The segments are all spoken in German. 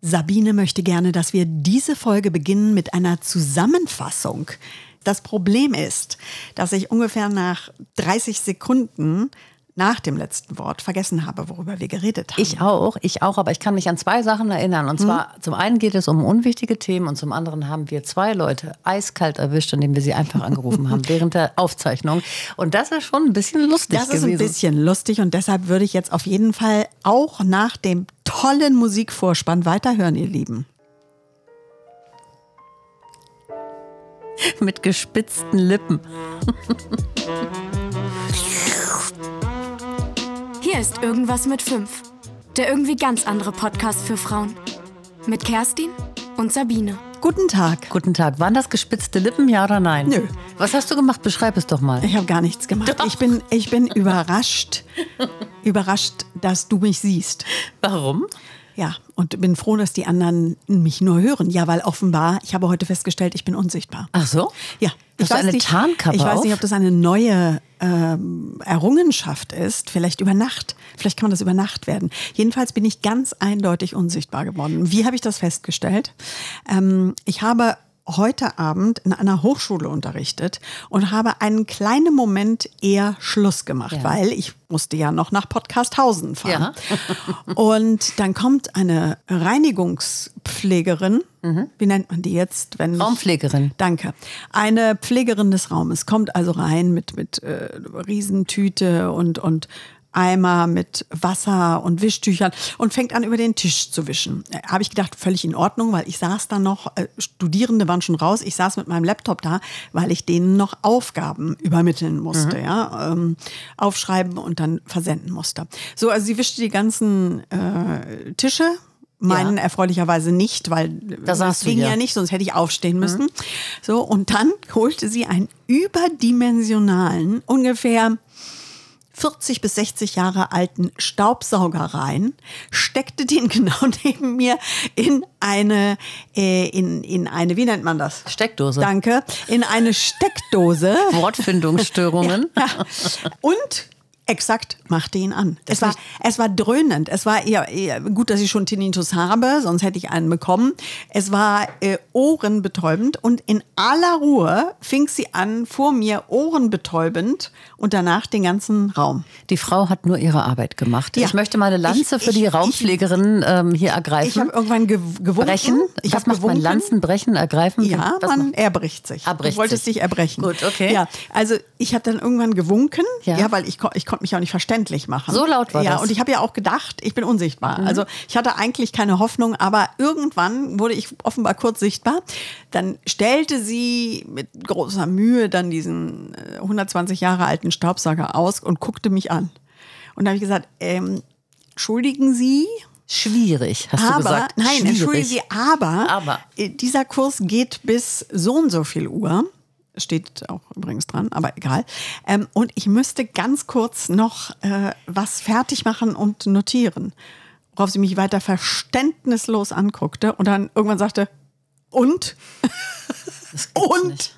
Sabine möchte gerne, dass wir diese Folge beginnen mit einer Zusammenfassung. Das Problem ist, dass ich ungefähr nach 30 Sekunden nach dem letzten Wort vergessen habe, worüber wir geredet haben. Ich auch, ich auch, aber ich kann mich an zwei Sachen erinnern. Und zwar, hm? zum einen geht es um unwichtige Themen und zum anderen haben wir zwei Leute eiskalt erwischt, indem wir sie einfach angerufen haben während der Aufzeichnung. Und das ist schon ein bisschen lustig Das ist gewesen. ein bisschen lustig und deshalb würde ich jetzt auf jeden Fall auch nach dem tollen Musikvorspann weiterhören, ihr Lieben. Mit gespitzten Lippen. Hier ist Irgendwas mit 5. Der irgendwie ganz andere Podcast für Frauen. Mit Kerstin und Sabine. Guten Tag. Guten Tag. Waren das gespitzte Lippen, ja oder nein? Nö. Was hast du gemacht? Beschreib es doch mal. Ich habe gar nichts gemacht. Doch. Ich bin, ich bin überrascht, überrascht, dass du mich siehst. Warum? Ja, und bin froh, dass die anderen mich nur hören. Ja, weil offenbar, ich habe heute festgestellt, ich bin unsichtbar. Ach so? Ja. Du eine nicht, Ich weiß nicht, ob das eine neue ähm, Errungenschaft ist. Vielleicht über Nacht. Vielleicht kann man das über Nacht werden. Jedenfalls bin ich ganz eindeutig unsichtbar geworden. Wie habe ich das festgestellt? Ähm, ich habe heute Abend in einer Hochschule unterrichtet und habe einen kleinen Moment eher Schluss gemacht, Ja. weil ich musste ja noch nach Podcasthausen fahren. Ja. und dann kommt eine Reinigungspflegerin, wie nennt man die jetzt? Wenn Raumpflegerin. Danke. Eine Pflegerin des Raumes kommt also rein mit, mit äh, Riesentüte und, und Eimer mit Wasser und Wischtüchern und fängt an, über den Tisch zu wischen. Äh, Habe ich gedacht, völlig in Ordnung, weil ich saß da noch, äh, Studierende waren schon raus, ich saß mit meinem Laptop da, weil ich denen noch Aufgaben übermitteln musste, ja, ähm, aufschreiben und dann versenden musste. So, also sie wischte die ganzen äh, Tische, meinen Ja. erfreulicherweise nicht, weil Da das ging ja. ja nicht, sonst hätte ich aufstehen müssen. So, und dann holte sie einen überdimensionalen, ungefähr 40 bis 60 Jahre alten Staubsauger rein, steckte den genau neben mir in eine, äh, in, in eine, wie nennt man das? Steckdose. Danke, in eine Steckdose. Wortfindungsstörungen. Ja. Und exakt machte ihn an. Es war, es war dröhnend. Es war eher gut, dass ich schon Tinnitus habe, sonst hätte ich einen bekommen. Es war äh, ohrenbetäubend und in aller Ruhe fing sie an, vor mir ohrenbetäubend und danach den ganzen Raum. Die Frau hat nur ihre Arbeit gemacht. Ja. Ich möchte meine Lanze Ich- für die ich- Raumpflegerin ähm, hier ergreifen. Ich habe irgendwann gew gewunken. brechen. Ich Was habe macht gewunken. Lanzen brechen, ergreifen? Ja, Was man macht- erbricht sich. Erbricht du wolltest sich. dich erbrechen. Gut, okay. Ja, also ich habe dann irgendwann gewunken, Ja. ja, weil ich, ich konnte mich auch nicht verständlich machen. So laut war ja, das. Mhm. und ich habe ja auch gedacht, ich bin unsichtbar. Also ich hatte eigentlich keine Hoffnung, aber irgendwann wurde ich offenbar kurz sichtbar. Dann stellte sie mit großer Mühe dann diesen äh, 120 Jahre alten Staubsauger aus und guckte mich an. Und da habe ich gesagt, ähm, entschuldigen Sie, Schwierig, hast du aber, gesagt. nein, Schwierig. entschuldigen Sie, aber, Aber. äh, dieser Kurs geht bis so und so viel Uhr. Steht auch übrigens dran, aber egal. Ähm, und ich müsste ganz kurz noch äh, was fertig machen und notieren. Worauf sie mich weiter verständnislos anguckte und dann irgendwann sagte, und? Und? nicht.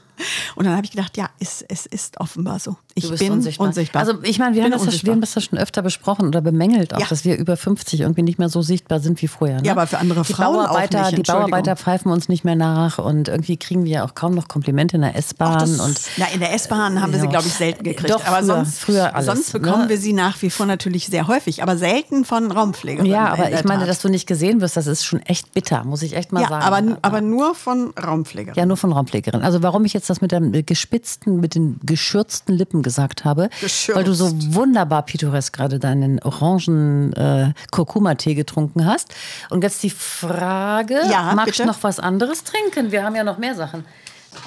Und dann habe ich gedacht, ja, es, es ist offenbar so. Ich bin unsichtbar. unsichtbar. Also ich meine, wir, haben das wir haben das ja schon öfter besprochen oder bemängelt auch, Ja. dass wir über 50 irgendwie nicht mehr so sichtbar sind wie vorher. Ne? Ja, aber für andere die Frauen auch Bauarbeiter, nicht, Die Bauarbeiter pfeifen uns nicht mehr nach und irgendwie kriegen wir auch kaum noch Komplimente in der S-Bahn. Und na, in der S-Bahn haben wir sie, glaube ich, selten gekriegt. Doch, aber früher- sonst, früher alles, sonst bekommen ne? wir sie nach wie vor natürlich sehr häufig, aber selten von Raumpflegerinnen. ja, aber der ich meine, dass du nicht gesehen wirst, das ist schon echt bitter, muss ich echt mal ja, sagen. aber, aber nur von Raumpflegerinnen. Ja, nur von Raumpflegerin. Also warum ich jetzt das mit dem gespitzten, mit den geschürzten Lippen gesagt habe, Geschürzt. weil du so wunderbar pittoresk gerade deinen orangen äh, Kurkuma-Tee getrunken hast. Und jetzt die Frage, Ja, magst bitte? du noch was anderes trinken? Wir haben ja noch mehr Sachen.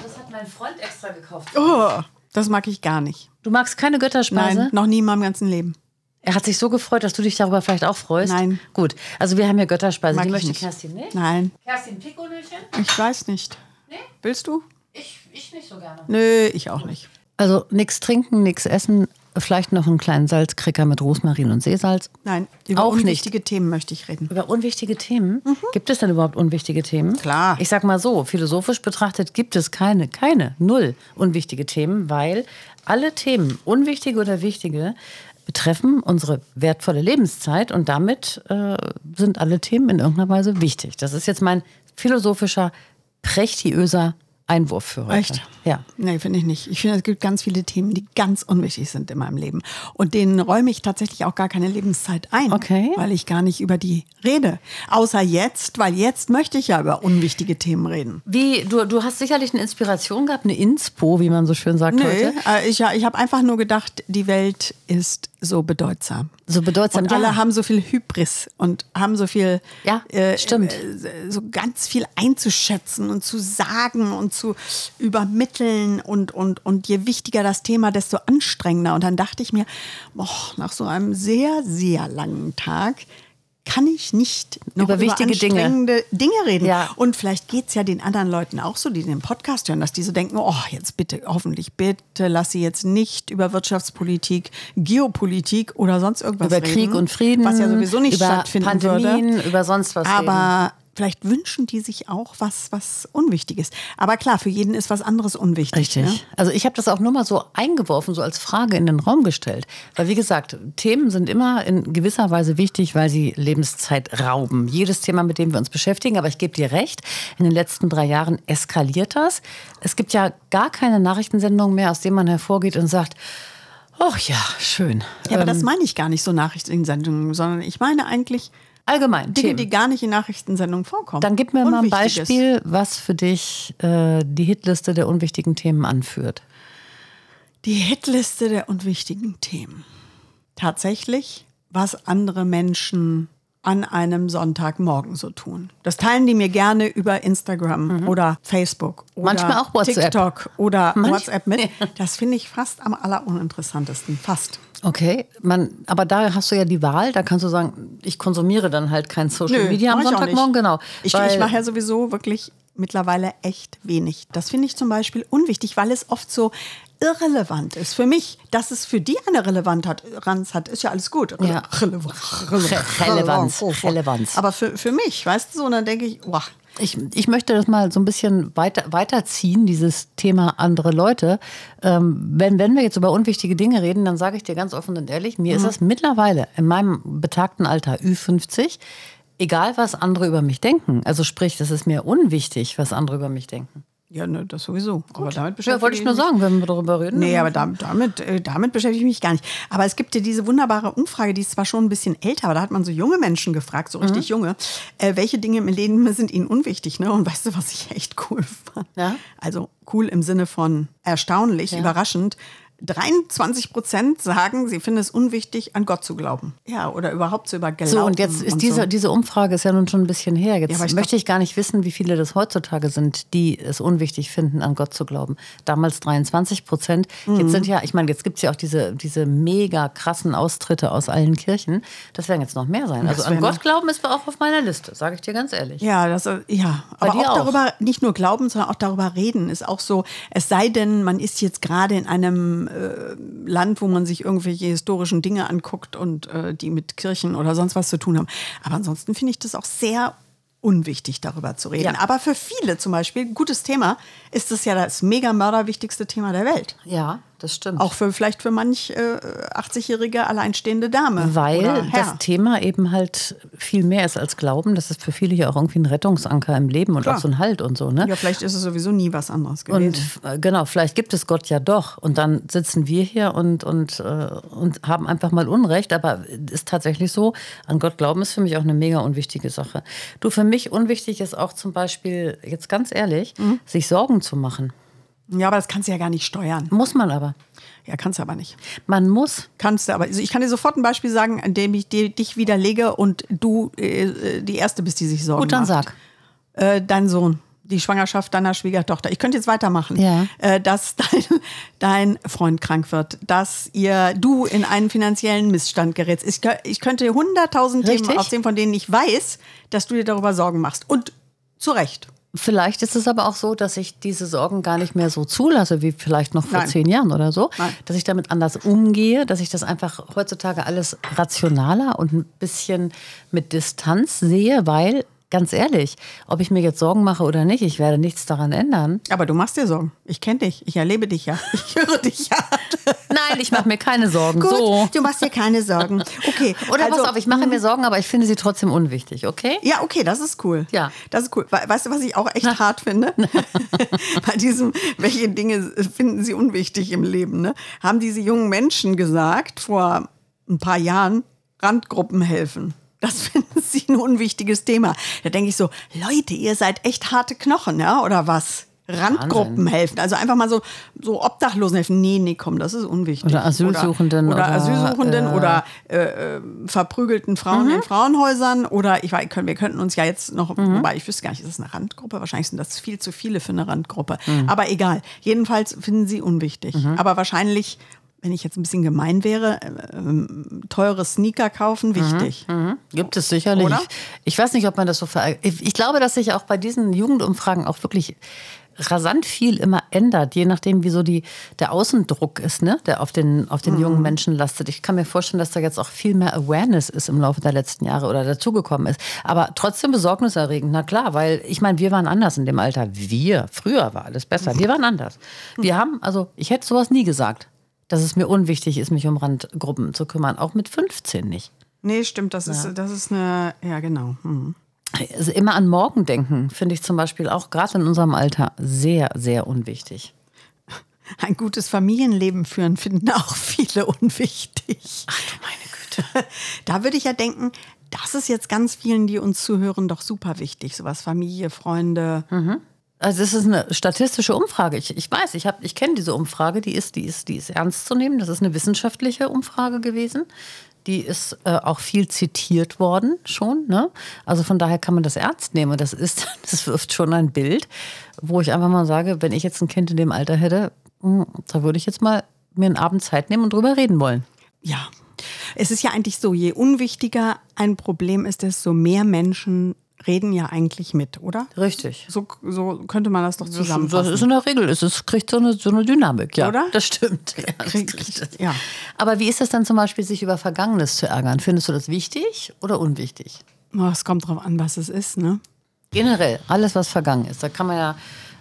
Das hat mein Freund extra gekauft. Oh, das mag ich gar nicht. Du magst keine Götterspeise? Nein, noch nie in meinem ganzen Leben. Er hat sich so gefreut, dass du dich darüber vielleicht auch freust. Nein. Gut, also wir haben ja Götterspeise. Mag Die ich möchte nicht. Kerstin nicht. Nein, Kerstin, Pikolöchen? ich weiß nicht. Nee? Willst du? Ich, ich nicht so gerne. Nö, ich auch nicht. Also nichts trinken, nichts essen, vielleicht noch einen kleinen Salzkricker mit Rosmarin und Seesalz. Nein, über Auch nicht. unwichtige Themen möchte ich reden. Über unwichtige Themen? Gibt es denn überhaupt unwichtige Themen? Klar. Ich sag mal so, philosophisch betrachtet gibt es keine, keine, null unwichtige Themen, weil alle Themen, unwichtige oder wichtige, betreffen unsere wertvolle Lebenszeit und damit äh, sind alle Themen in irgendeiner Weise wichtig. Das ist jetzt mein philosophischer, prächtiöser Einwurf für heute. Echt? Ja. Nee, finde ich nicht. Ich finde, es gibt ganz viele Themen, die ganz unwichtig sind in meinem Leben. Und denen räume ich tatsächlich auch gar keine Lebenszeit ein. Okay. Weil ich gar nicht über die rede. Außer jetzt, weil jetzt möchte ich ja über unwichtige Themen reden. Wie, du, du hast sicherlich eine Inspiration gehabt, eine Inspo, wie man so schön sagt Nö, heute. äh, ich, ich habe einfach nur gedacht, die Welt ist so bedeutsam. So bedeutsam, Und alle ja. haben so viel Hybris und haben so viel, Ja, stimmt. äh, so ganz viel einzuschätzen und zu sagen und zu übermitteln und, und, und je wichtiger das Thema, desto anstrengender. Und dann dachte ich mir, boah, nach so einem sehr, sehr langen Tag kann ich nicht noch Über über, wichtige Dinge. Dinge, reden. Ja. Und vielleicht geht es ja den anderen Leuten auch so, die den Podcast hören, dass die so denken, oh, jetzt bitte, hoffentlich bitte, lass sie jetzt nicht über Wirtschaftspolitik, Geopolitik oder sonst irgendwas Über reden. Krieg und Frieden, Was ja sowieso nicht über stattfinden Pandemien, würde. über sonst was Aber vielleicht wünschen die sich auch was, was unwichtig ist. Aber klar, für jeden ist was anderes unwichtig. Richtig. Ne? Also ich habe das auch nur mal so eingeworfen, so als Frage in den Raum gestellt. Weil wie gesagt, Themen sind immer in gewisser Weise wichtig, weil sie Lebenszeit rauben. Jedes Thema, mit dem wir uns beschäftigen. Aber ich gebe dir recht, in den letzten drei Jahren eskaliert das. Es gibt ja gar keine Nachrichtensendung mehr, aus dem man hervorgeht und sagt, ach ja, schön. Ja, aber das Ähm, meine ich gar nicht so Nachrichtensendungen, sondern ich meine eigentlich allgemein, Dinge, Themen. die gar nicht in Nachrichtensendungen vorkommen. Dann gib mir mal ein. Beispiel, was für dich äh, die Hitliste der unwichtigen Themen anführt. Die Hitliste der unwichtigen Themen. Tatsächlich, was andere Menschen an einem Sonntagmorgen so tun. Das teilen die mir gerne über Instagram oder Facebook oder Mhm. Manchmal auch WhatsApp. TikTok oder Manch- WhatsApp mit. Das finde ich fast am alleruninteressantesten. Fast. Okay, man, aber da hast du ja die Wahl, da kannst du sagen, ich konsumiere dann halt kein Social Media am Sonntagmorgen, genau. Ich, ich mache ja sowieso wirklich mittlerweile echt wenig. Das finde ich zum Beispiel unwichtig, weil es oft so irrelevant ist. Für mich, dass es für die eine Relevanz hat, ist ja alles gut. Ja. Relevanz. Re- Relevanz, Relevanz. Aber für, für mich, weißt du, so, und dann denke ich, boah, Ich, ich möchte das mal so ein bisschen weiter, weiterziehen, dieses Thema andere Leute. Ähm, wenn, wenn wir jetzt über unwichtige Dinge reden, dann sage ich dir ganz offen und ehrlich, mir Mhm. ist das mittlerweile in meinem betagten Alter Ü50, egal was andere über mich denken. Also sprich, das ist mir unwichtig, was andere über mich denken. Ja, ne, das sowieso. Aber damit Ja, beschäftige wollte ich nur sagen, wenn wir darüber reden. Nee, aber damit, damit, äh, damit beschäftige ich mich gar nicht. Aber es gibt ja diese wunderbare Umfrage, die ist zwar schon ein bisschen älter, aber da hat man so junge Menschen gefragt, so Mhm. richtig junge, äh, welche Dinge im Leben sind ihnen unwichtig. Ne? Und weißt du, was ich echt cool fand? Ja? Also cool im Sinne von erstaunlich, überraschend. 23 Prozent sagen, sie finden es unwichtig, an Gott zu glauben. Ja, oder überhaupt zu über Glauben. So, und jetzt ist diese, so. diese Umfrage ist ja nun schon ein bisschen her. Jetzt Ja, aber ich möchte ich gar nicht wissen, wie viele das heutzutage sind, die es unwichtig finden, an Gott zu glauben. Damals 23 Prozent. Mhm. Jetzt sind ja, ich meine, jetzt gibt es ja auch diese, diese mega krassen Austritte aus allen Kirchen. Das werden jetzt noch mehr sein. Also an Gott glauben ist auch auf meiner Liste, sage ich dir ganz ehrlich. Ja, das, äh, ja. Bei aber auch, auch? darüber, nicht nur glauben, sondern auch darüber reden, ist auch so, es sei denn, man ist jetzt gerade in einem äh, Land, wo man sich irgendwelche historischen Dinge anguckt und äh, die mit Kirchen oder sonst was zu tun haben. Aber ansonsten finde ich das auch sehr unwichtig, darüber zu reden. Ja. Aber für viele zum Beispiel, gutes Thema, ist es ja das mega mörderwichtigste Thema der Welt. Ja, das stimmt. Auch für vielleicht für manch äh, 80-jährige alleinstehende Dame. Weil das Thema eben halt viel mehr ist als Glauben. Das ist für viele ja auch irgendwie ein Rettungsanker im Leben und Klar. auch so ein Halt und so. Ne? Ja, vielleicht ist es sowieso nie was anderes gewesen. Und äh, genau, vielleicht gibt es Gott ja doch. Und dann sitzen wir hier und, und, äh, und haben einfach mal Unrecht. Aber ist tatsächlich so, an Gott glauben ist für mich auch eine mega unwichtige Sache. Du, für mich unwichtig ist auch zum Beispiel, jetzt ganz ehrlich, Mhm. sich Sorgen zu machen. Ja, aber das kannst du ja gar nicht steuern. Muss man aber. Ja, kannst du aber nicht. Man muss. Kannst du, aber also ich kann dir sofort ein Beispiel sagen, an dem ich dir, dich widerlege und du äh, die Erste bist, die sich Sorgen Gut, dann macht. sag. Äh, dein Sohn, die Schwangerschaft deiner Schwiegertochter. Ich könnte jetzt weitermachen. Ja. Äh, dass dein, dein Freund krank wird, dass ihr, du in einen finanziellen Missstand gerätst. Ich, ich könnte hunderttausend Themen aufzählen, von denen ich weiß, dass du dir darüber Sorgen machst. Und zu Recht. Vielleicht ist es aber auch so, dass ich diese Sorgen gar nicht mehr so zulasse, wie vielleicht noch vor Nein. zehn Jahren oder so. Nein. Dass ich damit anders umgehe, dass ich das einfach heutzutage alles rationaler und ein bisschen mit Distanz sehe, weil, ganz ehrlich, ob ich mir jetzt Sorgen mache oder nicht, ich werde nichts daran ändern. Aber du machst dir Sorgen. Ich kenne dich. Ich erlebe dich ja. Ich höre dich ja. Nein, ich mache mir keine Sorgen. Gut, So. du machst dir keine Sorgen. Okay. Oder also, pass auf, ich mache mir Sorgen, aber ich finde sie trotzdem unwichtig, okay? Ja, okay, das ist cool. Ja. Das ist cool. We- Weißt du, was ich auch echt hart finde? Bei diesem, welche Dinge finden Sie unwichtig im Leben, ne? Haben diese jungen Menschen gesagt vor ein paar Jahren, Randgruppen helfen. Das finden sie ein unwichtiges Thema. Da denke ich so, Leute, ihr seid echt harte Knochen, ja, oder was? Randgruppen helfen. Also einfach mal so, so Obdachlosen helfen. Nee, nee, komm, das ist unwichtig. Oder Asylsuchenden Oder, oder, oder, Asylsuchenden äh, Mhm. oder äh, äh, verprügelten Frauen in Frauenhäusern. Oder ich weiß, wir könnten uns ja jetzt noch, Mhm. wobei ich wüsste gar nicht, ist das eine Randgruppe? Wahrscheinlich sind das viel zu viele für eine Randgruppe. Mhm. Aber egal. Jedenfalls finden sie unwichtig. Aber wahrscheinlich, wenn ich jetzt ein bisschen gemein wäre, äh, ähm, teure Sneaker kaufen, wichtig. Gibt es sicherlich. Oder? Ich, ich weiß nicht, ob man das so ver. Ich, ich glaube, dass sich auch bei diesen Jugendumfragen auch wirklich rasant viel immer ändert, je nachdem, wie so die, der Außendruck ist, ne? der auf den, auf den jungen Menschen lastet. Ich kann mir vorstellen, dass da jetzt auch viel mehr Awareness ist im Laufe der letzten Jahre oder dazugekommen ist. Aber trotzdem besorgniserregend, na klar, weil ich meine, wir waren anders in dem Alter. Wir, früher war alles besser. Wir waren anders. Wir haben, also ich hätte sowas nie gesagt, dass es mir unwichtig ist, mich um Randgruppen zu kümmern. Auch mit 15 nicht. Nee, stimmt, das ist, das ist eine, ja genau. Hm. Also immer an morgen denken, finde ich zum Beispiel auch gerade in unserem Alter sehr, sehr unwichtig. Ein gutes Familienleben führen finden auch viele unwichtig. Ach du meine Güte. Da würde ich ja denken, das ist jetzt ganz vielen, die uns zuhören, doch super wichtig. Sowas Familie, Freunde. Also es ist eine statistische Umfrage. Ich, ich weiß, ich, ich kenne diese Umfrage, die ist, die, ist, die ist ernst zu nehmen. Das ist eine wissenschaftliche Umfrage gewesen. Die ist äh, auch viel zitiert worden schon. Ne? Also von daher kann man das ernst nehmen. Das ist, das wirft schon ein Bild, wo ich einfach mal sage, wenn ich jetzt ein Kind in dem Alter hätte, hm, da würde ich jetzt mal mir einen Abend Zeit nehmen und drüber reden wollen. Ja. Es ist ja eigentlich so, je unwichtiger ein Problem ist, desto mehr Menschen reden ja eigentlich mit, oder? Richtig. So, so könnte man das doch Das zusammenfassen. ist in der Regel, es ist, kriegt so eine, so eine Dynamik, ja. Oder? Das stimmt. Ja, das Kriegt- ja. Aber wie ist es dann zum Beispiel, sich über Vergangenes zu ärgern? Findest du das wichtig oder unwichtig? Oh, es kommt drauf an, was es ist, ne? Generell, alles, was vergangen ist. Da kann man ja,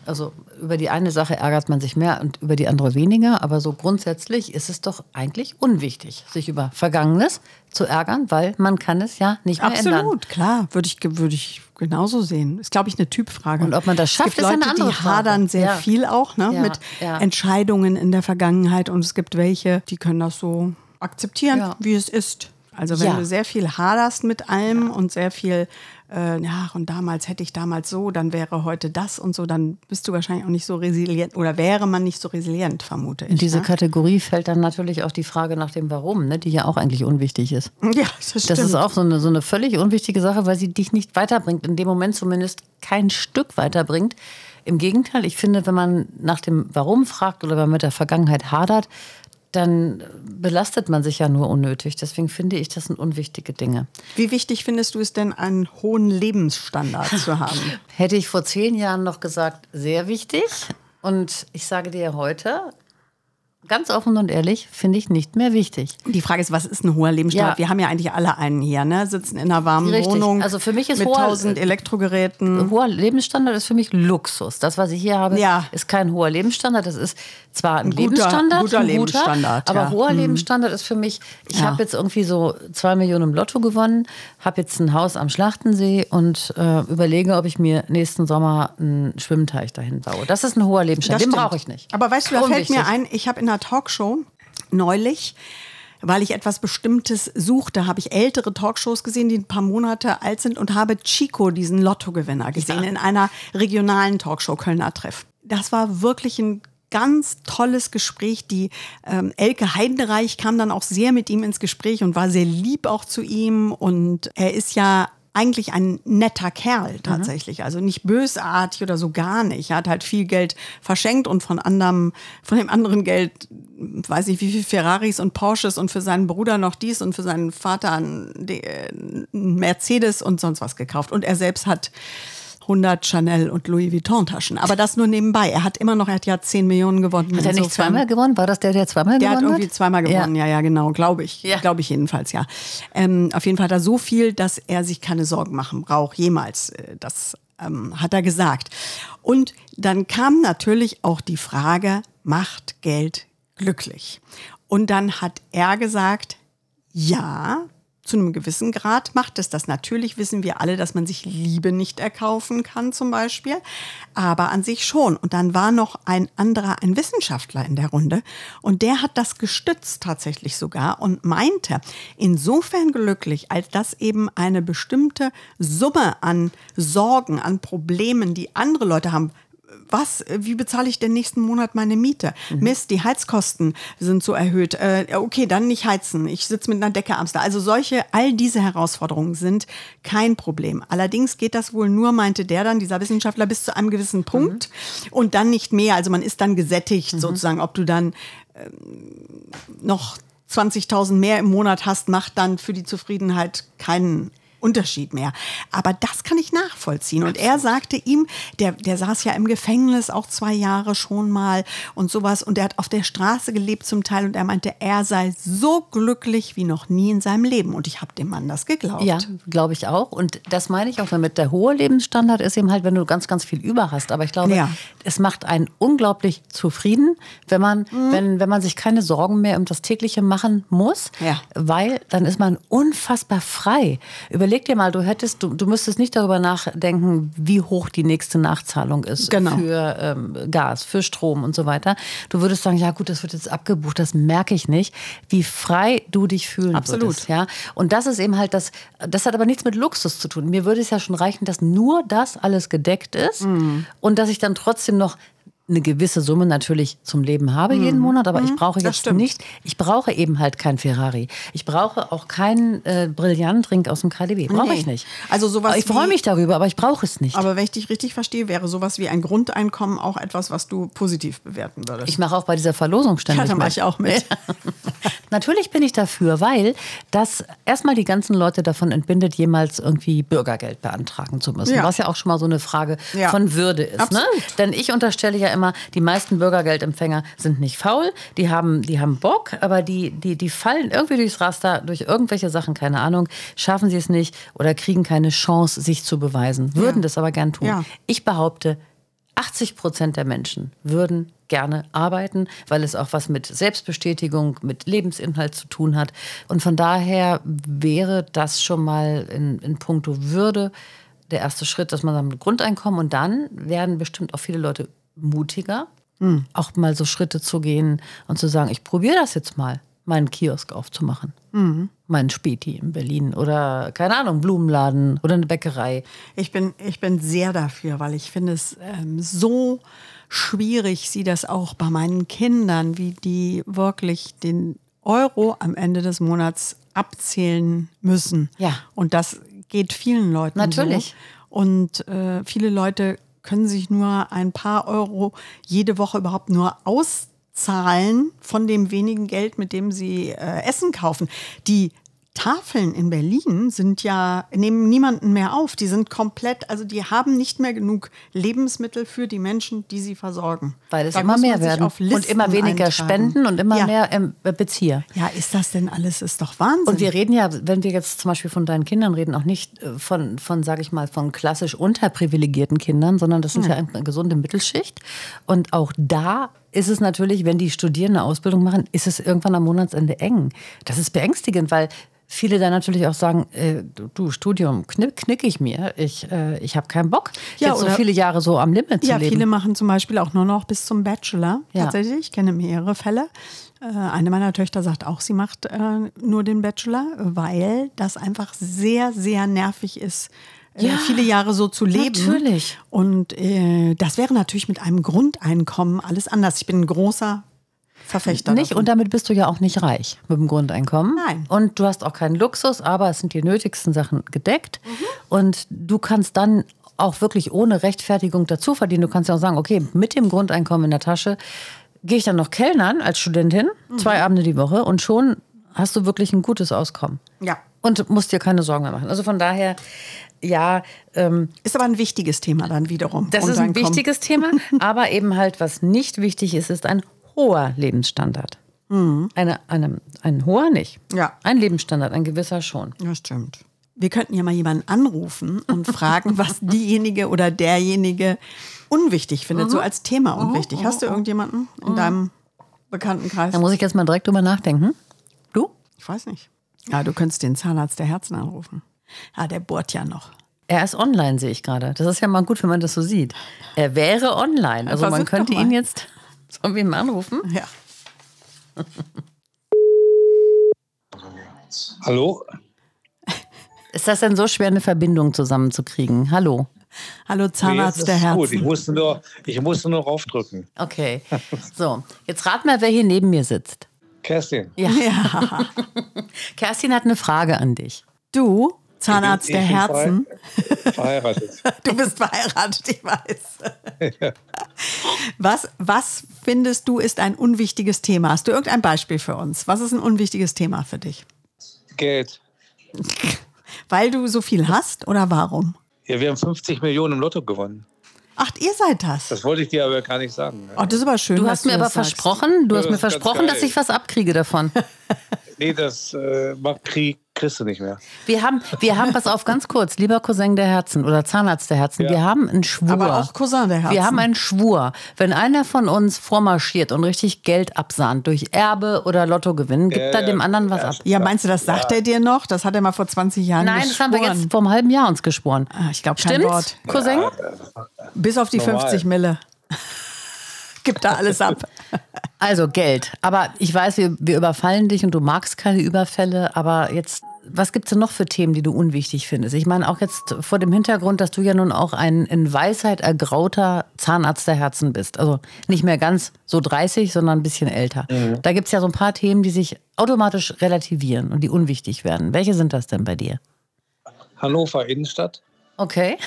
also über die eine Sache ärgert man sich mehr und über die andere weniger. Aber so grundsätzlich ist es doch eigentlich unwichtig, sich über Vergangenes zu ärgern, weil man kann es ja nicht mehr ändern. Absolut, klar, würde ich, würde ich genauso sehen. Ist, glaube ich, eine Typfrage. Und ob man das schafft, es gibt ist Leute, eine andere die Frage. hadern sehr Ja. viel auch ne, Ja, mit ja. Entscheidungen in der Vergangenheit. Und es gibt welche, die können das so akzeptieren, wie es ist. Also wenn du sehr viel haderst mit allem und sehr viel, äh, ja, und damals hätte ich damals so, dann wäre heute das und so, dann bist du wahrscheinlich auch nicht so resilient oder wäre man nicht so resilient, vermute ich. In diese ne? Kategorie fällt dann natürlich auch die Frage nach dem Warum, ne, die ja auch eigentlich unwichtig ist. Ja, das stimmt. Das ist auch so eine, so eine völlig unwichtige Sache, weil sie dich nicht weiterbringt, in dem Moment zumindest kein Stück weiterbringt. Im Gegenteil, ich finde, wenn man nach dem Warum fragt oder wenn man mit der Vergangenheit hadert, dann belastet man sich ja nur unnötig. Deswegen finde ich, das sind unwichtige Dinge. Wie wichtig findest du es denn, einen hohen Lebensstandard zu haben? Hätte ich vor zehn Jahren noch gesagt, sehr wichtig. Und ich sage dir heute, ganz offen und ehrlich, finde ich nicht mehr wichtig. Die Frage ist, was ist ein hoher Lebensstandard? Ja. Wir haben ja eigentlich alle einen hier, ne? Sitzen in einer warmen Richtig. Wohnung Also für mich ist mit hoher- tausend Elektrogeräten. Hoher Lebensstandard ist für mich Luxus. Das, was ich hier habe, Ja. ist kein hoher Lebensstandard. Das ist zwar ein, Ein guter- Lebensstandard, guter ein Lebensstandard, aber ja. hoher Lebensstandard ist für mich, ich habe jetzt irgendwie so zwei Millionen im Lotto gewonnen, habe jetzt ein Haus am Schlachtensee und äh, überlege, ob ich mir nächsten Sommer einen Schwimmteich dahin baue. Das ist ein hoher Lebensstandard. Den stimmt. brauche ich nicht. Aber weißt du, da fällt mir ein, ich habe in einer Talkshow neulich, weil ich etwas Bestimmtes suchte, habe ich ältere Talkshows gesehen, die ein paar Monate alt sind und habe Chico, diesen Lottogewinner, gesehen in einer regionalen Talkshow Kölner Treff. Das war wirklich ein ganz tolles Gespräch. Die ähm, Elke Heidenreich kam dann auch sehr mit ihm ins Gespräch und war sehr lieb auch zu ihm. Und er ist ja eigentlich ein netter Kerl tatsächlich. Also nicht bösartig oder so gar nicht. Er hat halt viel Geld verschenkt und von anderem, von dem anderen Geld, weiß ich wie viel Ferraris und Porsches und für seinen Bruder noch dies und für seinen Vater ein, ein Mercedes und sonst was gekauft. Und er selbst hat 100 Chanel und Louis Vuitton Taschen. Aber das nur nebenbei. Er hat immer noch, er hat ja 10 Millionen gewonnen. Hat er nicht zweimal gewonnen? War das der, der zweimal der hat gewonnen irgendwie zweimal gewonnen, ja, ja, genau, glaube ich. Ja. Glaube ich jedenfalls, ja. Ähm, auf jeden Fall hat er so viel, dass er sich keine Sorgen machen braucht, jemals. Äh, Das ähm, hat er gesagt. Und dann kam natürlich auch die Frage, macht Geld glücklich. Und dann hat er gesagt, ja, zu einem gewissen Grad macht es das. Natürlich wissen wir alle, dass man sich Liebe nicht erkaufen kann, zum Beispiel, aber an sich schon. Und dann war noch ein anderer, ein Wissenschaftler in der Runde und der hat das gestützt tatsächlich sogar und meinte, insofern glücklich, als dass eben eine bestimmte Summe an Sorgen, an Problemen, die andere Leute haben, was, wie bezahle ich denn nächsten Monat meine Miete? Mhm. Mist, die Heizkosten sind so erhöht. Äh, okay, dann nicht heizen. Ich sitze mit einer Decke am Also solche, all diese Herausforderungen sind kein Problem. Allerdings geht das wohl nur, meinte der dann, dieser Wissenschaftler, bis zu einem gewissen Punkt mhm. und dann nicht mehr. Also man ist dann gesättigt mhm. sozusagen, ob du dann äh, noch 20.000 mehr im Monat hast, macht dann für die Zufriedenheit keinen Unterschied mehr. Aber das kann ich nachvollziehen. Und er sagte ihm, der, der saß ja im Gefängnis auch zwei Jahre schon mal und sowas. Und er hat auf der Straße gelebt zum Teil. Und er meinte, er sei so glücklich wie noch nie in seinem Leben. Und ich habe dem Mann das geglaubt. Ja, glaube ich auch. Und das meine ich auch damit. Der hohe Lebensstandard ist eben halt, wenn du ganz, ganz viel über hast. Aber ich glaube, ja. es macht einen unglaublich zufrieden, wenn man, mhm. wenn, wenn man sich keine Sorgen mehr um das tägliche machen muss. Ja. Weil dann ist man unfassbar frei. Überleg überleg dir mal, du hättest, du, du müsstest nicht darüber nachdenken, wie hoch die nächste Nachzahlung ist genau. für ähm, Gas, für Strom und so weiter. Du würdest sagen, ja gut, das wird jetzt abgebucht, das merke ich nicht. Wie frei du dich fühlen Absolut. würdest. Ja? Und das ist eben halt das, das hat aber nichts mit Luxus zu tun. Mir würde es ja schon reichen, dass nur das alles gedeckt ist mhm. und dass ich dann trotzdem noch eine gewisse Summe natürlich zum Leben habe jeden mhm. Monat, aber ich mhm. brauche jetzt nicht, ich brauche eben halt kein Ferrari. Ich brauche auch keinen äh, Brillantrink aus dem KDB. Brauche nee. ich nicht. Also sowas ich freue mich darüber, aber ich brauche es nicht. Aber wenn ich dich richtig verstehe, wäre sowas wie ein Grundeinkommen auch etwas, was du positiv bewerten würdest. Ich mache auch bei dieser Verlosung ständig ja, dann mache ich auch mit. natürlich bin ich dafür, weil das erstmal die ganzen Leute davon entbindet, jemals irgendwie Bürgergeld beantragen zu müssen. Ja. Was ja auch schon mal so eine Frage ja. von Würde ist. Ne? Denn ich unterstelle ja immer, die meisten Bürgergeldempfänger sind nicht faul, die haben, die haben Bock, aber die, die, die fallen irgendwie durchs Raster, durch irgendwelche Sachen, keine Ahnung, schaffen sie es nicht oder kriegen keine Chance, sich zu beweisen, würden ja. das aber gern tun. Ja. Ich behaupte, 80 Prozent der Menschen würden gerne arbeiten, weil es auch was mit Selbstbestätigung, mit Lebensinhalt zu tun hat. Und von daher wäre das schon mal in, in puncto Würde der erste Schritt, dass man dann Grundeinkommen und dann werden bestimmt auch viele Leute mutiger, mhm. auch mal so Schritte zu gehen und zu sagen, ich probiere das jetzt mal, meinen Kiosk aufzumachen. Mhm. Meinen Späti in Berlin oder, keine Ahnung, Blumenladen oder eine Bäckerei. Ich bin, ich bin sehr dafür, weil ich finde es ähm, so schwierig, sie das auch bei meinen Kindern, wie die wirklich den Euro am Ende des Monats abzählen müssen. Ja. Und das geht vielen Leuten Natürlich. So. Und äh, viele Leute können sich nur ein paar Euro jede Woche überhaupt nur auszahlen von dem wenigen Geld, mit dem sie äh, Essen kaufen. Die Tafeln in Berlin sind ja, nehmen niemanden mehr auf. Die sind komplett, also die haben nicht mehr genug Lebensmittel für die Menschen, die sie versorgen. Weil es da immer mehr werden. Und immer weniger eintragen. Spenden und immer ja. mehr ähm, Bezieher. Ja, ist das denn alles? Ist doch Wahnsinn. Und wir reden ja, wenn wir jetzt zum Beispiel von deinen Kindern reden, auch nicht äh, von, von sage ich mal, von klassisch unterprivilegierten Kindern, sondern das sind ja, ja eine gesunde Mittelschicht. Und auch da ist es natürlich, wenn die Studierende Ausbildung machen, ist es irgendwann am Monatsende eng. Das ist beängstigend, weil viele dann natürlich auch sagen, äh, du, Studium knick, knick ich mir, ich, äh, ich habe keinen Bock, ja, jetzt so viele Jahre so am Limit ja, zu leben. Ja, viele machen zum Beispiel auch nur noch bis zum Bachelor. Ja. Tatsächlich, ich kenne mehrere Fälle. Äh, eine meiner Töchter sagt auch, sie macht äh, nur den Bachelor, weil das einfach sehr, sehr nervig ist. Äh, ja, viele Jahre so zu leben. Natürlich. Und äh, das wäre natürlich mit einem Grundeinkommen alles anders. Ich bin ein großer Verfechter. Nicht, davon. und damit bist du ja auch nicht reich mit dem Grundeinkommen. Nein. Und du hast auch keinen Luxus, aber es sind die nötigsten Sachen gedeckt. Mhm. Und du kannst dann auch wirklich ohne Rechtfertigung dazu verdienen. Du kannst ja auch sagen, okay, mit dem Grundeinkommen in der Tasche gehe ich dann noch Kellnern als Studentin, mhm. zwei Abende die Woche und schon hast du wirklich ein gutes Auskommen. Ja. Und musst dir keine Sorgen mehr machen. Also von daher, ja. Ähm, ist aber ein wichtiges Thema dann wiederum. Das ist ein wichtiges Thema, aber eben halt, was nicht wichtig ist, ist ein hoher Lebensstandard. Mhm. Eine, eine, ein hoher nicht. Ja. Ein Lebensstandard, ein gewisser schon. Ja, stimmt. Wir könnten ja mal jemanden anrufen und fragen, was diejenige oder derjenige unwichtig findet, mhm. so als Thema unwichtig. Mhm. Hast du irgendjemanden in mhm. deinem Bekanntenkreis? Da muss ich jetzt mal direkt drüber nachdenken. Du? Ich weiß nicht. Ja, du könntest den Zahnarzt der Herzen anrufen. Ja, der bohrt ja noch. Er ist online, sehe ich gerade. Das ist ja mal gut, wenn man das so sieht. Er wäre online. Also man könnte ihn jetzt. Sollen wir ihn mal anrufen? Ja. Hallo? Ist das denn so schwer, eine Verbindung zusammenzukriegen? Hallo. Hallo Zahnarzt Nee, der ist Gut, ich Herzen. musste nur, ich musste nur raufdrücken. Okay. So, jetzt rat mal, wer hier neben mir sitzt. Kerstin. Ja. Ja. Kerstin hat eine Frage an dich. Du, Zahnarzt der Herzen. Verheiratet. Du bist verheiratet, ich weiß. Was, was findest du ist ein unwichtiges Thema? Hast du irgendein Beispiel für uns? Was ist ein unwichtiges Thema für dich? Geld. Weil du so viel hast oder warum? Ja, wir haben 50 Millionen im Lotto gewonnen. Ach, ihr seid das. Das wollte ich dir aber gar nicht sagen. ne? Oh, das ist aber schön. Du hast mir aber sagst. versprochen, du Ja, hast mir versprochen, dass ich was abkriege davon. Nee, das äh, macht Krieg, kriegst du nicht mehr. Wir haben, wir haben, pass auf, ganz kurz, lieber Cousin der Herzen oder Zahnarzt der Herzen, Ja. wir haben einen Schwur. Aber auch Cousin der Herzen. Wir haben einen Schwur. Wenn einer von uns vormarschiert und richtig Geld absahnt durch Erbe oder Lottogewinn, gibt Ja, er dem anderen was Ja, ab. Ja, meinst du, das sagt er dir noch? Das hat er mal vor 20 Jahren Nein, das haben wir geschworen. jetzt vor einem halben Jahr uns geschworen. Ah, ich glaube kein Stimmt's, Wort. Cousin? Bis auf die Normal. 50 Mille. Gibt da alles ab. Also Geld. Aber ich weiß, wir, wir überfallen dich und du magst keine Überfälle. Aber jetzt, was gibt es denn noch für Themen, die du unwichtig findest? Ich meine auch jetzt vor dem Hintergrund, dass du ja nun auch ein in Weisheit ergrauter Zahnarzt der Herzen bist. Also nicht mehr ganz so 30, sondern ein bisschen älter. Da gibt es ja so ein paar Themen, die sich automatisch relativieren und die unwichtig werden. Welche sind das denn bei dir? Hannover Innenstadt. Okay.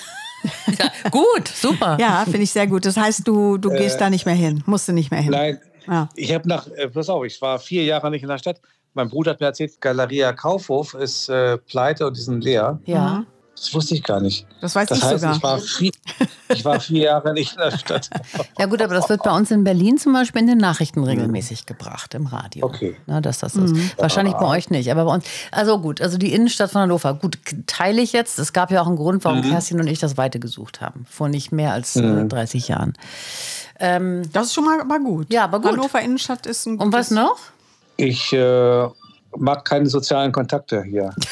ja, gut, super. Ja, finde ich sehr gut. Das heißt, du, du gehst da nicht mehr hin. Musst du nicht mehr hin. Nein, Ja. ich habe nach, äh, pass auf, ich war vier Jahre nicht in der Stadt. Mein Bruder hat mir erzählt, Galeria Kaufhof ist äh, pleite und die sind leer. Ja. Das wusste ich gar nicht. Das weiß Das ich heißt, sogar. ich war, vier, ich war vier Jahre nicht in der Stadt. Ja gut, aber das wird bei uns in Berlin zum Beispiel in den Nachrichten regelmäßig gebracht im Radio. Okay. Na, dass das ist. Wahrscheinlich bei euch nicht, aber bei uns. Also gut, also die Innenstadt von Hannover. Gut, teile ich jetzt. Es gab ja auch einen Grund, warum Kerstin und ich das Weite gesucht haben. Vor nicht mehr als äh, 30 Jahren. Das ist schon mal, mal gut. Ja, aber gut. Hannover Innenstadt ist ein Und was gutes- noch? Ich äh, mag keine sozialen Kontakte hier.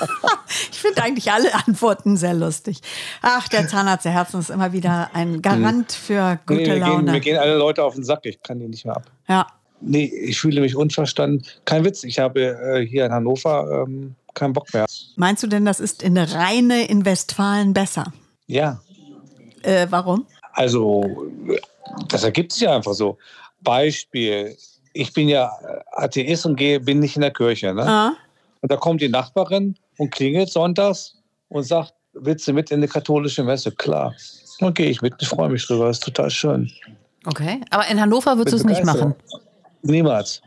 Ich finde eigentlich alle Antworten sehr lustig. Ach, der Zahnarzt der Herzen ist immer wieder ein Garant für gute Nee, gehen, Laune. mir gehen alle Leute auf den Sack, ich kann die nicht mehr ab. Ja. Nee, ich fühle mich unverstanden. Kein Witz, ich habe äh, hier in Hannover ähm, keinen Bock mehr. Meinst du denn, das ist in Reine in Westfalen besser? Ja, Äh, warum? also das ergibt sich ja einfach so. Beispiel, ich bin ja Atheist und gehe, bin nicht in der Kirche. Ne? Ah, Und da kommt die Nachbarin und klingelt sonntags und sagt, willst du mit in die katholische Messe? Klar. Dann gehe ich mit, ich freue mich drüber, ist total schön. Okay. Aber in Hannover würdest du es nicht machen. Niemals.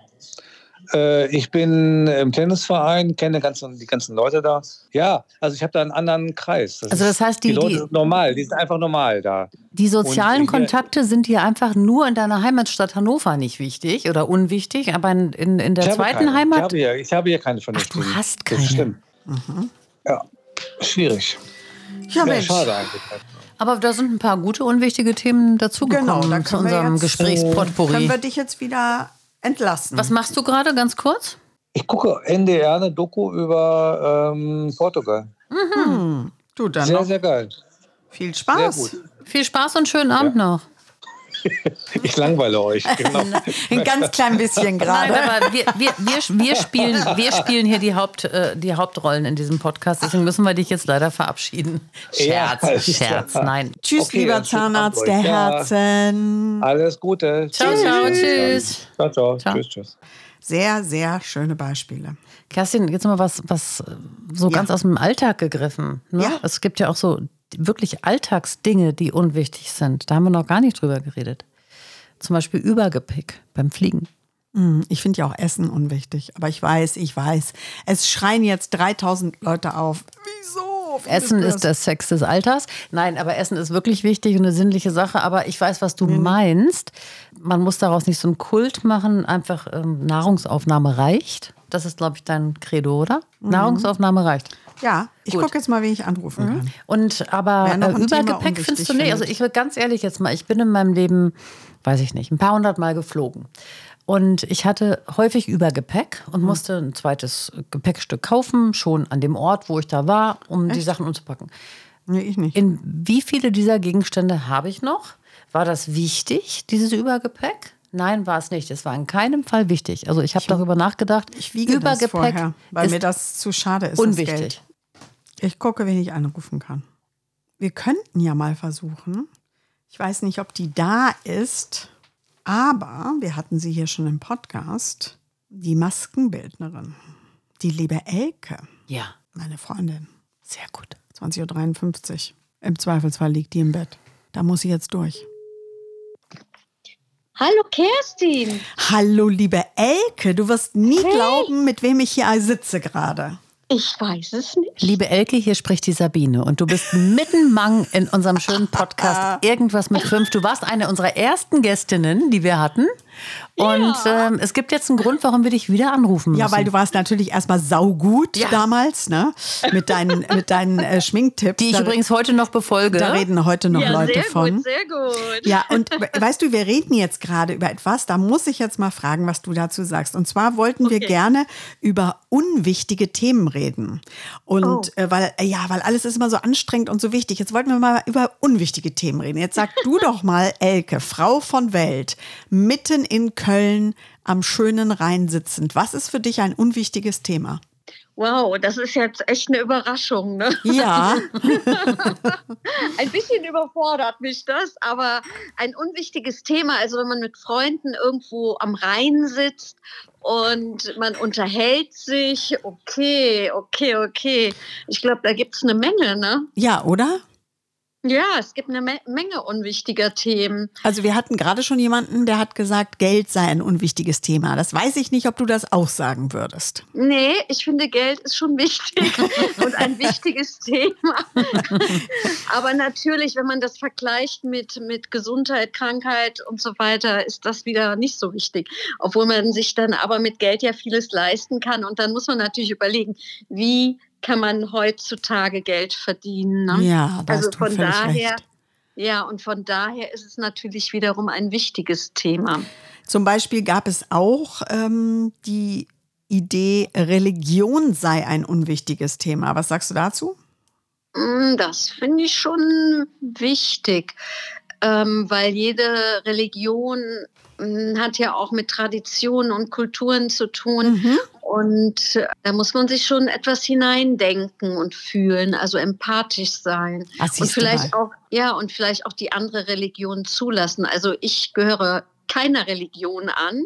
Äh, ich bin im Tennisverein, kenne ganzen, die ganzen Leute da. Ja, also ich habe da einen anderen Kreis. Also das heißt, die- die Leute die- sind normal, die sind einfach normal da. Die sozialen hier- Kontakte sind dir einfach nur in deiner Heimatstadt Hannover nicht wichtig oder unwichtig, aber in, in, in der Ich zweiten keine. Ich Heimat. habe hier, ich habe hier keine vernünftigen. hast Das keine. Stimmt. Ja, schwierig. ja, Ja, Mensch. schade eigentlich. Aber da sind ein paar gute, unwichtige Themen dazugekommen Genau, zu unserem jetzt- Gesprächspotpourri. Können wir dich jetzt wieder entlasten? Was machst du gerade, ganz kurz? Ich gucke NDR eine Doku über ähm, Portugal. du, dann Sehr, noch sehr geil. viel Sehr Spaß. gut. Viel Spaß und schönen Abend noch. Ich langweile euch. Genau. Ein ganz klein bisschen Nein, gerade. aber wir, wir, wir, wir, spielen, wir spielen hier die, Haupt, äh, die Hauptrollen in diesem Podcast. Deswegen müssen wir dich jetzt leider verabschieden. Ja, Scherz, alles Scherz, klar. nein. Tschüss, Okay, lieber Zahnarzt der. Ja. Herzen. Alles Gute. Ciao, ciao, tschüss. Ciao, ciao. Ciao. Tschüss, tschüss. Sehr, sehr schöne Beispiele. Kerstin, jetzt mal was, was so Ja. ganz aus dem Alltag gegriffen. Ne? Ja. Es gibt ja auch so wirklich Alltagsdinge, die unwichtig sind. Da haben wir noch gar nicht drüber geredet. Zum Beispiel Übergepäck beim Fliegen. Hm, Ich finde ja auch Essen unwichtig. Aber ich weiß, ich weiß. Es schreien jetzt 3000 Leute auf. Essen ist der Sex des Alters. Nein, aber Essen ist wirklich wichtig und eine sinnliche Sache. Aber ich weiß, was du meinst. Man muss daraus nicht so einen Kult machen. Einfach ähm, Nahrungsaufnahme reicht. Das ist, glaube ich, dein Credo, oder? Nahrungsaufnahme reicht. Ja, ich gucke jetzt mal, wen ich anrufen kann. Und aber äh, Übergepäck findest du nicht? Also ich will ganz ehrlich jetzt mal, ich bin in meinem Leben, weiß ich nicht, ein paar hundert Mal geflogen. Und ich hatte häufig Übergepäck und musste ein zweites Gepäckstück kaufen, schon an dem Ort, wo ich da war, um die Sachen umzupacken. Nee, ich nicht. In wie viele dieser Gegenstände habe ich noch? War das wichtig, dieses Übergepäck? Nein, war es nicht. Es war in keinem Fall wichtig. Also ich habe darüber nachgedacht. Ich wiege das vorher, weil mir das zu schade ist. unwichtig. Ich gucke, wen ich anrufen kann. Wir könnten ja mal versuchen. Ich weiß nicht, ob die da ist, aber wir hatten sie hier schon im Podcast. Die Maskenbildnerin, die liebe Elke, Ja, meine Freundin, sehr gut. 20.53 Uhr. Im Zweifelsfall liegt die im Bett. Da muss sie jetzt durch. Hallo Kerstin. Hallo, liebe Elke, du wirst nie glauben, mit wem ich hier sitze gerade. Ich weiß es nicht. Liebe Elke, hier spricht die Sabine und du bist mitten Mang in unserem schönen Podcast Irgendwas mit fünf. Du warst eine unserer ersten Gästinnen, die wir hatten. Und ähm, es gibt jetzt einen Grund, warum wir dich wieder anrufen müssen. Ja, weil du warst natürlich erstmal saugut Ja. damals, ne? Mit deinen, mit deinen äh, Schminktipps. die ich da, übrigens heute noch befolge. da reden heute noch ja, Leute sehr von. gut, sehr gut. Ja, und we- weißt du, wir reden jetzt gerade über etwas, da muss ich jetzt mal fragen, was du dazu sagst. Und zwar wollten wir Okay. gerne über unwichtige Themen reden. Und Oh. äh, weil, äh, ja, weil alles ist immer so anstrengend und so wichtig. Jetzt wollten wir mal über unwichtige Themen reden. Jetzt sag du doch mal, Elke, Frau von Welt, mitten in Köln am schönen Rhein sitzend. Was ist für dich ein unwichtiges Thema? Wow, das ist jetzt echt eine Überraschung. Ne? Ja, Ein bisschen überfordert mich das, aber ein unwichtiges Thema. Also wenn man mit Freunden irgendwo am Rhein sitzt und man unterhält sich, okay, okay, okay. Ich glaube, da gibt es eine Menge, ne? ja, oder? Ja, es gibt eine Me Menge unwichtiger Themen. Also wir hatten gerade schon jemanden, der hat gesagt, Geld sei ein unwichtiges Thema. Das weiß ich nicht, ob du das auch sagen würdest. Nee, ich finde, Geld ist schon wichtig und ein wichtiges Thema. Aber natürlich, wenn man das vergleicht mit, mit Gesundheit, Krankheit und so weiter, ist das wieder nicht so wichtig. Obwohl man sich dann aber mit Geld ja vieles leisten kann. Und dann muss man natürlich überlegen, wie kann man heutzutage Geld verdienen. Ne? Ja, da also von daher. recht. Ja, und von daher ist es natürlich wiederum ein wichtiges Thema. Zum Beispiel gab es auch ähm, die Idee, Religion sei ein unwichtiges Thema. Was sagst du dazu? Mm, Das finde ich schon wichtig, ähm, weil jede Religion mm, hat ja auch mit Traditionen und Kulturen zu tun. Mhm. Und äh, da muss man sich schon etwas hineindenken und fühlen, also empathisch sein. Siehst und vielleicht auch, ja, und vielleicht auch die andere Religion zulassen. Also ich gehöre keiner Religion an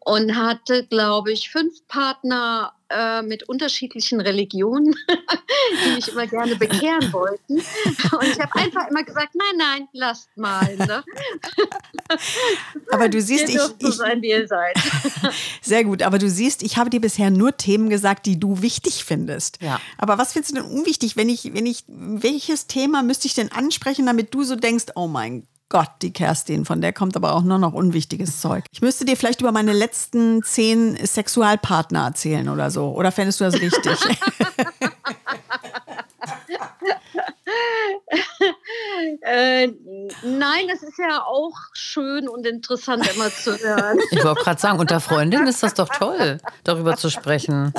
und hatte, glaube ich, fünf Partner äh, mit unterschiedlichen Religionen, die mich immer gerne bekehren wollten. Und ich habe einfach immer gesagt, nein, nein, lasst mal. Ne? Aber du siehst, Ihr ich, ich, sein, wie ihr seid. sehr gut, aber du siehst, ich habe dir bisher nur Themen gesagt, die du wichtig findest. Ja. Aber was findest du denn unwichtig, wenn ich, wenn ich, welches Thema müsste ich denn ansprechen, damit du so denkst, oh mein Gott, die Kerstin, von der kommt aber auch nur noch unwichtiges Zeug. Ich müsste dir vielleicht über meine letzten zehn Sexualpartner erzählen oder so. Oder fändest du das wichtig? Äh, nein, das ist ja auch schön und interessant immer zu hören. Ich wollte gerade sagen, unter Freundinnen ist das doch toll, darüber zu sprechen.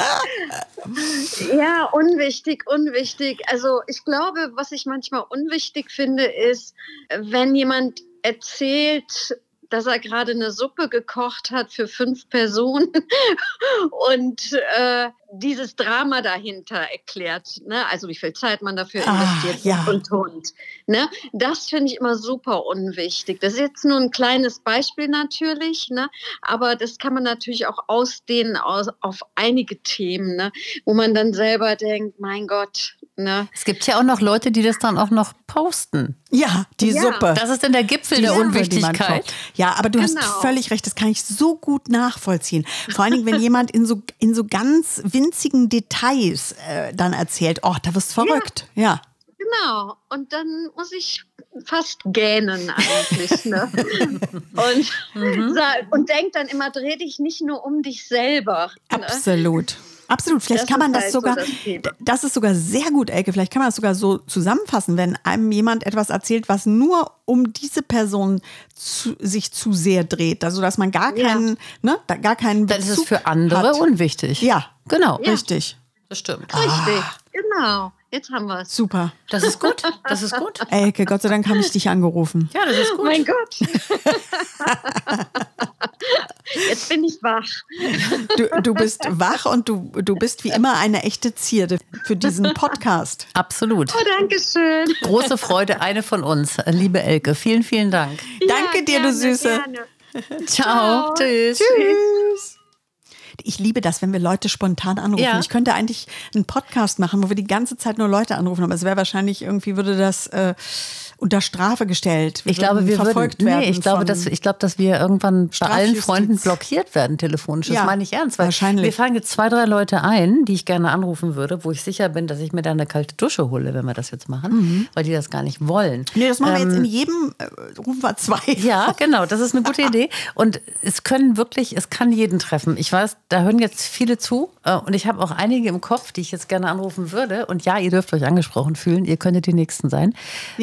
Ja, unwichtig, unwichtig. Also ich glaube, was ich manchmal unwichtig finde, ist, wenn jemand erzählt, dass er gerade eine Suppe gekocht hat für fünf Personen und äh, dieses Drama dahinter erklärt, ne? also wie viel Zeit man dafür Ah, investiert ja. und und. Ne? Das finde ich immer super unwichtig. Das ist jetzt nur ein kleines Beispiel natürlich, ne? aber das kann man natürlich auch ausdehnen aus, auf einige Themen, ne? wo man dann selber denkt, mein Gott, Ne? Es gibt ja auch noch Leute, die das dann auch noch posten. Ja, die Ja. Suppe. Das ist dann der Gipfel Die der Suppe, Unwichtigkeit. Ja, aber du hast Genau. völlig recht, das kann ich so gut nachvollziehen. Vor allen Dingen, wenn jemand in so, in so ganz winzigen Details äh, dann erzählt, oh, da wirst du verrückt. Ja. Genau. Und dann muss ich fast gähnen eigentlich. Ne? und, sa- und denk dann immer, dreh dich nicht nur um dich selber. Ne? Absolut. Vielleicht Das kann man das halt so sogar, das Thema. das ist sogar sehr gut, Elke. Vielleicht kann man das sogar so zusammenfassen, wenn einem jemand etwas erzählt, was nur um diese Person zu, sich zu sehr dreht. Also, dass man gar Ja. keinen, ne, da gar keinen Dann ist es Bezug für andere hat. unwichtig. Ja, Genau. richtig. Das stimmt. Richtig. Genau. Jetzt haben wir es. Super. Das ist gut. Das ist gut. Elke, Gott sei Dank habe ich dich angerufen. Ja, das ist gut. Mein Gott. Jetzt bin ich wach. Du, du bist wach und du, du bist wie immer eine echte Zierde für diesen Podcast. Absolut. Oh, danke schön. Große Freude, eine von uns. Liebe Elke, vielen, vielen Dank. Danke dir, du gerne, Süße. Gerne. Ciao. Tschüss. Tschüss. Ich liebe das, wenn wir Leute spontan anrufen. Ja. Ich könnte eigentlich einen Podcast machen, wo wir die ganze Zeit nur Leute anrufen, aber es wäre wahrscheinlich irgendwie würde das äh, unter Strafe gestellt. Ich glaube, wir verfolgt würden, werden. nee, ich glaube, dass, ich glaube, dass wir irgendwann bei allen. Freunden blockiert werden telefonisch. Das Ja, meine ich ernst. Weil wahrscheinlich. Wir fallen jetzt zwei, drei Leute ein, die ich gerne anrufen würde, wo ich sicher bin, dass ich mir da eine kalte Dusche hole, wenn wir das jetzt machen, Mhm. weil die das gar nicht wollen. Nee, das machen wir jetzt Ähm, in jedem, äh, rufen wir zwei. Ja, genau, das ist eine gute Idee. Und es können wirklich, es kann jeden treffen. Ich weiß, da hören jetzt viele zu äh, und ich habe auch einige im Kopf, die ich jetzt gerne anrufen würde. Und ja, ihr dürft euch angesprochen fühlen, ihr könntet die Nächsten sein.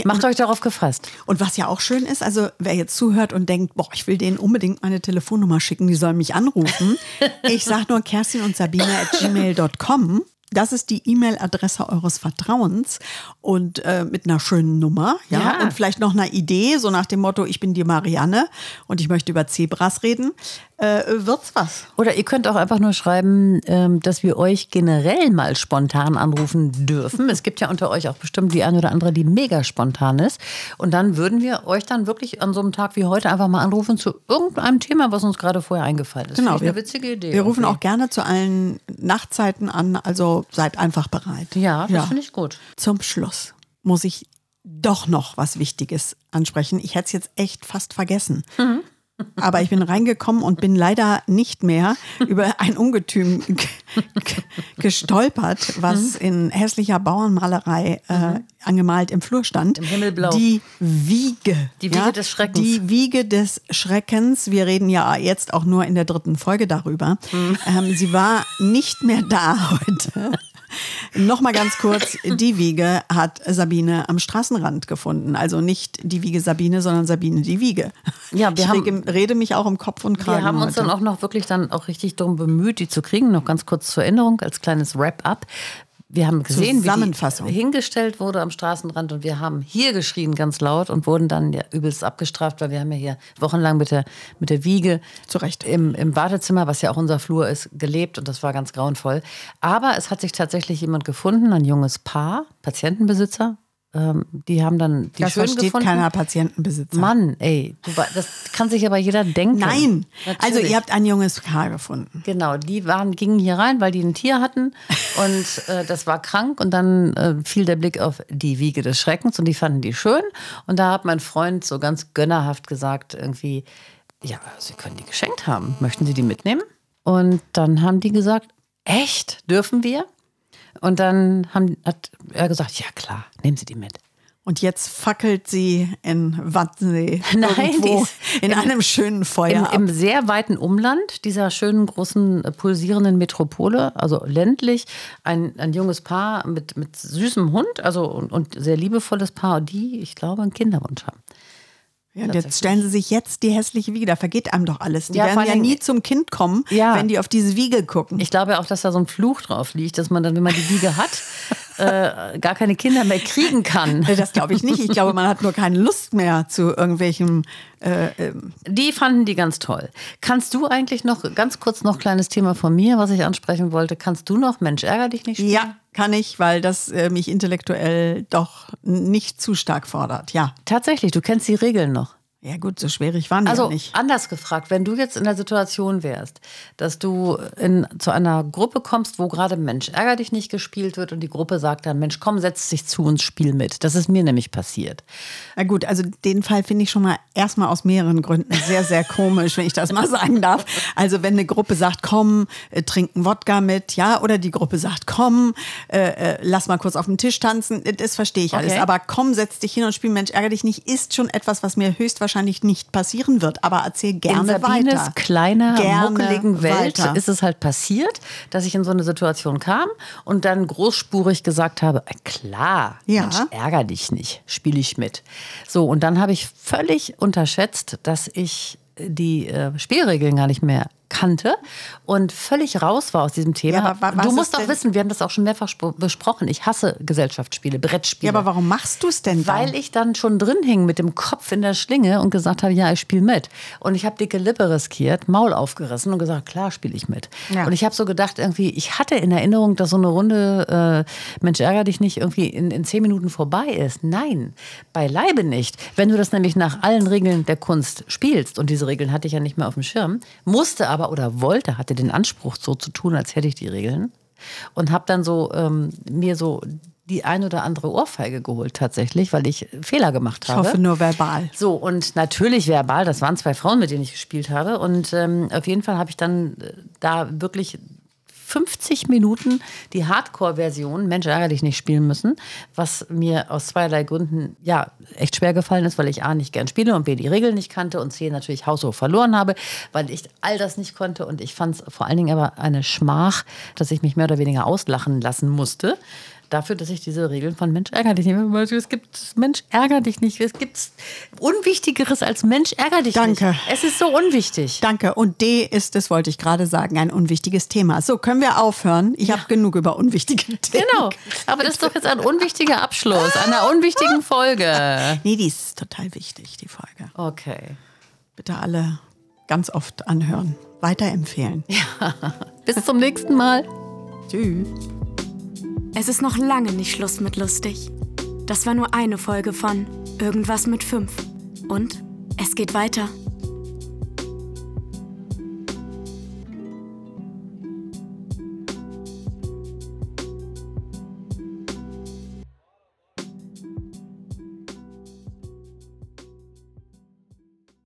Macht euch darauf gefasst. Und was ja auch schön ist, also wer jetzt zuhört und denkt, boah, ich will denen unbedingt meine Telefonnummer schicken, die sollen mich anrufen. ich sage nur Kerstin und Sabine at gmail.com. Das ist die E-Mail-Adresse eures Vertrauens und äh, mit einer schönen Nummer, ja, Ja. und vielleicht noch einer Idee, so nach dem Motto, ich bin die Marianne und ich möchte über Zebras reden, äh, wird's was. Oder ihr könnt auch einfach nur schreiben, ähm, dass wir euch generell mal spontan anrufen dürfen. Es gibt ja unter euch auch bestimmt die eine oder andere, die mega spontan ist. Und dann würden wir euch dann wirklich an so einem Tag wie heute einfach mal anrufen zu irgendeinem Thema, was uns gerade vorher eingefallen ist. Genau, Finde ich wir, eine witzige Idee. wir rufen irgendwie. auch gerne zu allen Nachtzeiten an, also seid einfach bereit. Ja, das finde ich gut. Zum Schluss muss ich doch noch was Wichtiges ansprechen. Ich hätte es jetzt echt fast vergessen. Mhm. Aber ich bin reingekommen und bin leider nicht mehr über ein Ungetüm gestolpert, was Mhm. in hässlicher Bauernmalerei äh, angemalt im Flur stand. Im Himmelblau. Die Wiege. Die Wiege des Schreckens. Die Wiege des Schreckens. Wir reden ja jetzt auch nur in der dritten Folge darüber. Mhm. Ähm, sie war nicht mehr da heute. Nochmal ganz kurz, die Wiege hat Sabine am Straßenrand gefunden. Also nicht die Wiege Sabine, sondern Sabine die Wiege. Ja, wir ich haben- rede mich auch um Kopf und Kragen Wir haben uns heute. dann auch noch wirklich dann auch richtig darum bemüht, die zu kriegen. Noch ganz kurz zur Erinnerung, als kleines Wrap-up. Wir haben gesehen, wie die hingestellt wurde am Straßenrand und wir haben hier geschrien ganz laut und wurden dann ja übelst abgestraft, weil wir haben ja hier wochenlang mit der, mit der Wiege Zu Recht. Im, im Wartezimmer, was ja auch unser Flur ist, gelebt und das war ganz grauenvoll. Aber es hat sich tatsächlich jemand gefunden, ein junges Paar, Patientenbesitzer. Ähm, die haben dann die das schön versteht gefunden. keiner Patientenbesitzer. Mann, ey, du, das kann sich aber jeder denken. Nein, also Natürlich. ihr habt ein junges Paar gefunden. Genau, die waren, gingen hier rein, weil die ein Tier hatten und äh, das war krank und dann äh, fiel der Blick auf die Wiege des Schreckens und die fanden die schön und da hat mein Freund so ganz gönnerhaft gesagt irgendwie, ja, Sie können die geschenkt haben, möchten Sie die mitnehmen? Und dann haben die gesagt, echt, dürfen wir? Und dann haben, hat er gesagt, ja klar, nehmen Sie die mit. Und jetzt fackelt sie in Wattsee Nein, irgendwo in im- einem schönen Feuer Im. Im sehr weiten Umland dieser schönen, großen, äh, pulsierenden Metropole, also ländlich, ein, ein junges Paar mit, mit süßem Hund, also und, und sehr liebevolles Paar, die, ich glaube, einen Kinderwunsch haben. Ja, und jetzt stellen sie sich jetzt die hässliche Wiege, da vergeht einem doch alles. Die Ja, werden ja nie zum Kind kommen, Ja. wenn die auf diese Wiege gucken. Ich glaube auch, dass da so ein Fluch drauf liegt, dass man dann, wenn man die Wiege hat, äh, gar keine Kinder mehr kriegen kann. das glaube ich nicht. Ich glaube, man hat nur keine Lust mehr zu irgendwelchem. Äh, ähm, Die fanden die ganz toll. Kannst du eigentlich noch, ganz kurz noch kleines Thema von mir, was ich ansprechen wollte, kannst du noch Mensch, ärger dich nicht? spielen? ja, kann ich, weil das äh, mich intellektuell doch nicht zu stark fordert. Ja. Tatsächlich, du kennst die Regeln noch. Ja gut, so schwierig waren die Also ja nicht. anders gefragt, wenn du jetzt in der Situation wärst, dass du in, zu einer Gruppe kommst, wo gerade Mensch ärger dich nicht gespielt wird und die Gruppe sagt dann, Mensch, komm, setz dich zu uns, spiel mit. Das ist mir nämlich passiert. Na gut, also den Fall finde ich schon mal erstmal aus mehreren Gründen sehr, sehr komisch, wenn ich das mal sagen darf. Also wenn eine Gruppe sagt, komm, äh, trinken Wodka mit, ja, oder die Gruppe sagt, komm, äh, äh, lass mal kurz auf dem Tisch tanzen, äh, das verstehe ich alles. Okay. Aber komm, setz dich hin und spiel Mensch, ärger dich nicht, ist schon etwas, was mir höchstwahrscheinlich nicht passieren wird. Aber erzähl gerne in Sabines weiter. kleiner, Gerne muckeligen Welt weiter. ist es halt passiert, dass ich in so eine Situation kam und dann großspurig gesagt habe, äh, klar, Ja. Mensch, ärger dich nicht, spiele ich mit. So, und dann habe ich völlig unterschätzt, dass ich die äh, Spielregeln gar nicht mehr kannte und völlig raus war aus diesem Thema. Ja, aber du musst doch wissen, wir haben das auch schon mehrfach spro- besprochen. Ich hasse Gesellschaftsspiele, Brettspiele. Ja, aber warum machst du es denn dann? Weil ich dann schon drin hing mit dem Kopf in der Schlinge und gesagt habe, ja, ich spiele mit. Und ich habe dicke Lippe riskiert, Maul aufgerissen und gesagt, klar spiele ich mit. Ja. Und ich habe so gedacht, irgendwie, ich hatte in Erinnerung, dass so eine Runde äh, Mensch ärger dich nicht irgendwie in, in zehn Minuten vorbei ist. Nein, beileibe nicht. Wenn du das nämlich nach allen Regeln der Kunst spielst, und diese Regeln hatte ich ja nicht mehr auf dem Schirm, musste aber oder wollte, hatte den Anspruch, so zu tun, als hätte ich die Regeln. Und habe dann so ähm, mir so die ein oder andere Ohrfeige geholt tatsächlich, weil ich Fehler gemacht ich habe. hoffe nur verbal. So, und natürlich verbal, das waren zwei Frauen, mit denen ich gespielt habe. Und ähm, auf jeden Fall habe ich dann äh, da wirklich 50 Minuten die Hardcore-Version Mensch ärger dich nicht spielen müssen, was mir aus zweierlei Gründen ja echt schwer gefallen ist, weil ich A nicht gern spiele und B die Regeln nicht kannte und C natürlich haushoch verloren habe, weil ich all das nicht konnte und ich fand es vor allen Dingen aber eine Schmach, dass ich mich mehr oder weniger auslachen lassen musste. Dafür, dass ich diese Regeln von Mensch ärger dich nicht. Es gibt Mensch ärger dich nicht. Es gibt Unwichtigeres als Mensch ärger dich Danke. nicht. Es ist so unwichtig. Danke. Und D ist, das wollte ich gerade sagen, ein unwichtiges Thema. So, können wir aufhören? Ich habe genug über unwichtige Themen. Genau. Aber das ist doch jetzt ein unwichtiger Abschluss einer unwichtigen Folge. Nee, die ist total wichtig, die Folge. Okay. Bitte alle ganz oft anhören. Weiterempfehlen. Bis zum nächsten Mal. Tschüss. Es ist noch lange nicht Schluss mit lustig. Das war nur eine Folge von Irgendwas mit 5. Und es geht weiter.